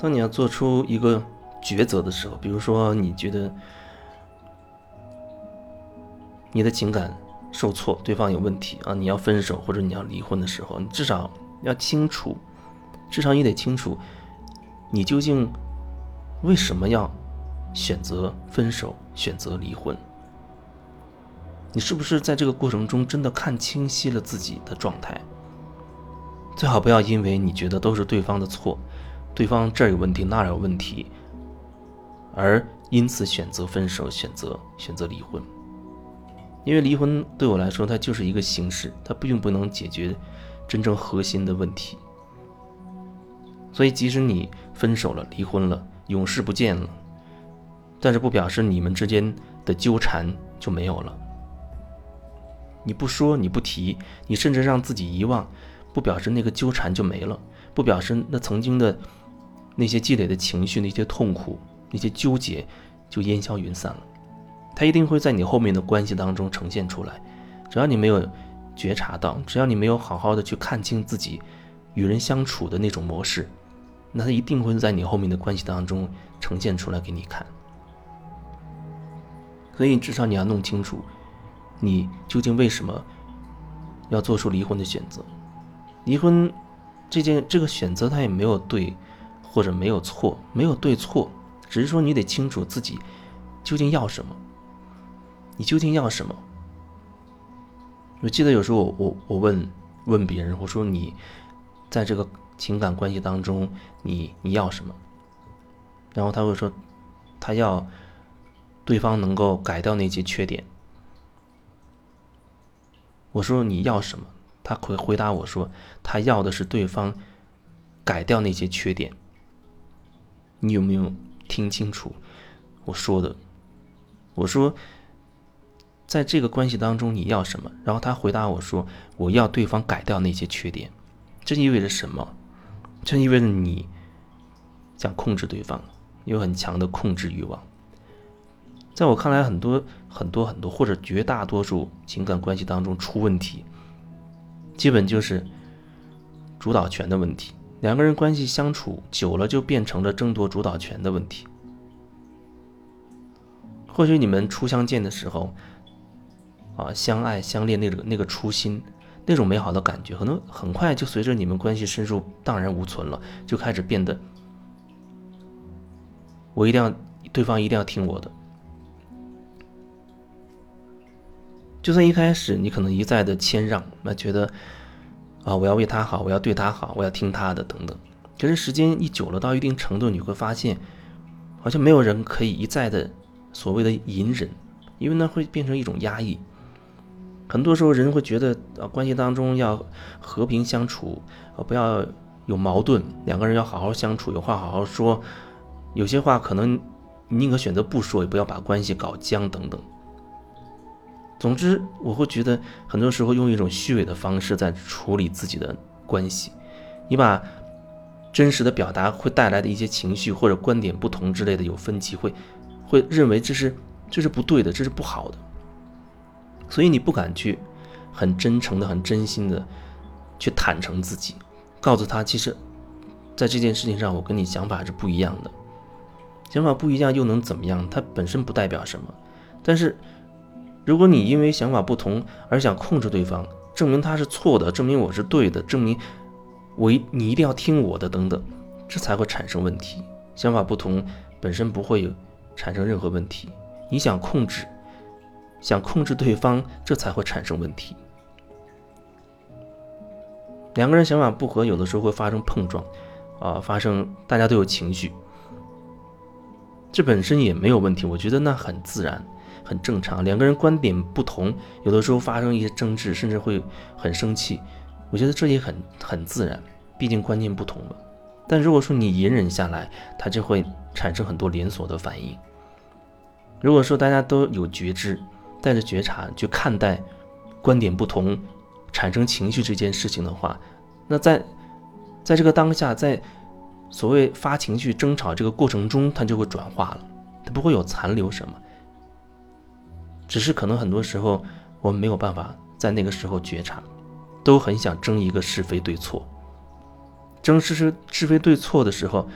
当你要做出一个抉择的时候，比如说你觉得你的情感受挫，对方有问题啊，你要分手或者你要离婚的时候，你至少要清楚，至少你得清楚，你究竟为什么要选择分手，选择离婚？你是不是在这个过程中真的看清晰了自己的状态？最好不要因为你觉得都是对方的错。对方这儿有问题，那儿有问题，而因此选择分手，选择选择离婚。因为离婚对我来说，它就是一个形式，它并不能解决真正核心的问题。所以，即使你分手了、离婚了、永世不见了，但是不表示你们之间的纠缠就没有了。你不说，你不提，你甚至让自己遗忘，不表示那个纠缠就没了，不表示那曾经的。那些积累的情绪，那些痛苦，那些纠结，就烟消云散了。它一定会在你后面的关系当中呈现出来。只要你没有觉察到，只要你没有好好的去看清自己与人相处的那种模式，那它一定会在你后面的关系当中呈现出来给你看。所以，至少你要弄清楚，你究竟为什么要做出离婚的选择。离婚这件这个选择，它也没有对。或者没有错，没有对错，只是说你得清楚自己究竟要什么。你究竟要什么？我记得有时候我我我问问别人，我说你在这个情感关系当中，你你要什么？然后他会说他要对方能够改掉那些缺点。我说你要什么？他会回答我说他要的是对方改掉那些缺点。你有没有听清楚我说的？我说，在这个关系当中你要什么？然后他回答我说：“我要对方改掉那些缺点。”这意味着什么？这意味着你想控制对方，有很强的控制欲望。在我看来，很多很多很多，或者绝大多数情感关系当中出问题，基本就是主导权的问题。两个人关系相处久了，就变成了争夺主导权的问题。或许你们初相见的时候，啊，相爱相恋那个那个初心，那种美好的感觉，可能很快就随着你们关系深入荡然无存了，就开始变得，我一定要对方一定要听我的。就算一开始你可能一再的谦让，那觉得。啊，我要为他好，我要对他好，我要听他的，等等。可是时间一久了，到一定程度，你会发现，好像没有人可以一再的所谓的隐忍，因为呢会变成一种压抑。很多时候，人会觉得啊，关系当中要和平相处，啊，不要有矛盾，两个人要好好相处，有话好好说，有些话可能宁可选择不说，也不要把关系搞僵，等等。总之，我会觉得很多时候用一种虚伪的方式在处理自己的关系。你把真实的表达会带来的一些情绪或者观点不同之类的有分歧，会会认为这是这是不对的，这是不好的。所以你不敢去很真诚的、很真心的去坦诚自己，告诉他，其实，在这件事情上，我跟你想法是不一样的。想法不一样又能怎么样？它本身不代表什么，但是。如果你因为想法不同而想控制对方，证明他是错的，证明我是对的，证明我一你一定要听我的等等，这才会产生问题。想法不同本身不会有产生任何问题，你想控制，想控制对方，这才会产生问题。两个人想法不合，有的时候会发生碰撞，啊，发生大家都有情绪，这本身也没有问题，我觉得那很自然。很正常，两个人观点不同，有的时候发生一些争执，甚至会很生气。我觉得这也很很自然，毕竟观念不同嘛。但如果说你隐忍下来，它就会产生很多连锁的反应。如果说大家都有觉知，带着觉察去看待观点不同产生情绪这件事情的话，那在在这个当下，在所谓发情绪争吵这个过程中，它就会转化了，它不会有残留什么。只是可能很多时候我们没有办法在那个时候觉察，都很想争一个是非对错。争是是是非对错的时候，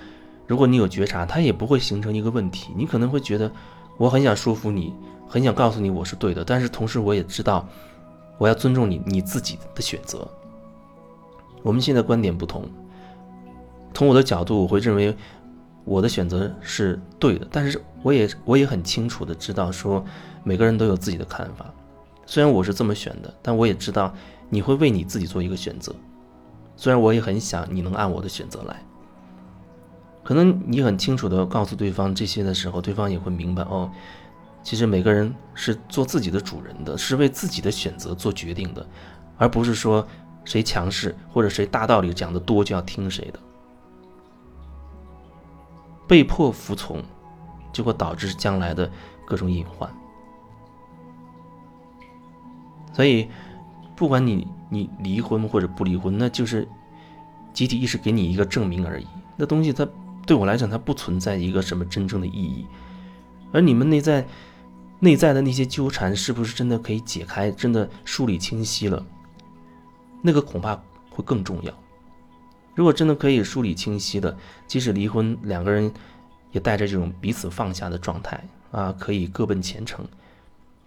如果你有觉察，它也不会形成一个问题。你可能会觉得，我很想说服你，很想告诉你我是对的，但是同时我也知道，我要尊重你你自己的选择。我们现在观点不同，从我的角度，我会认为我的选择是对的，但是我也我也很清楚的知道，说每个人都有自己的看法。虽然我是这么选的，但我也知道你会为你自己做一个选择。虽然我也很想你能按我的选择来。可能你很清楚的告诉对方这些的时候，对方也会明白哦，其实每个人是做自己的主人的，是为自己的选择做决定的，而不是说谁强势或者谁大道理讲的多就要听谁的。被迫服从，就会导致将来的各种隐患。所以，不管你你离婚或者不离婚，那就是集体意识给你一个证明而已。那东西它。对我来讲，它不存在一个什么真正的意义，而你们内在内在的那些纠缠，是不是真的可以解开，真的梳理清晰了？那个恐怕会更重要。如果真的可以梳理清晰的，即使离婚，两个人也带着这种彼此放下的状态啊，可以各奔前程，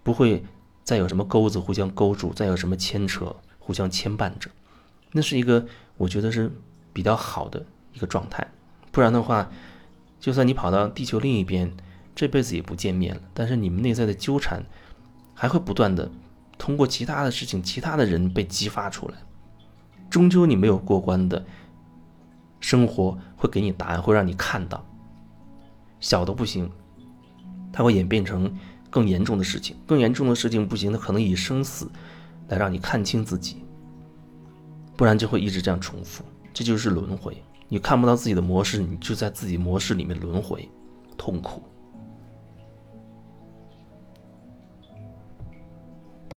不会再有什么钩子互相勾住，再有什么牵扯互相牵绊着，那是一个我觉得是比较好的一个状态。不然的话，就算你跑到地球另一边，这辈子也不见面了。但是你们内在的纠缠，还会不断的通过其他的事情、其他的人被激发出来。终究你没有过关的生活会给你答案，会让你看到。小的不行，它会演变成更严重的事情。更严重的事情不行，它可能以生死来让你看清自己。不然就会一直这样重复，这就是轮回。你看不到自己的模式，你就在自己模式里面轮回，痛苦。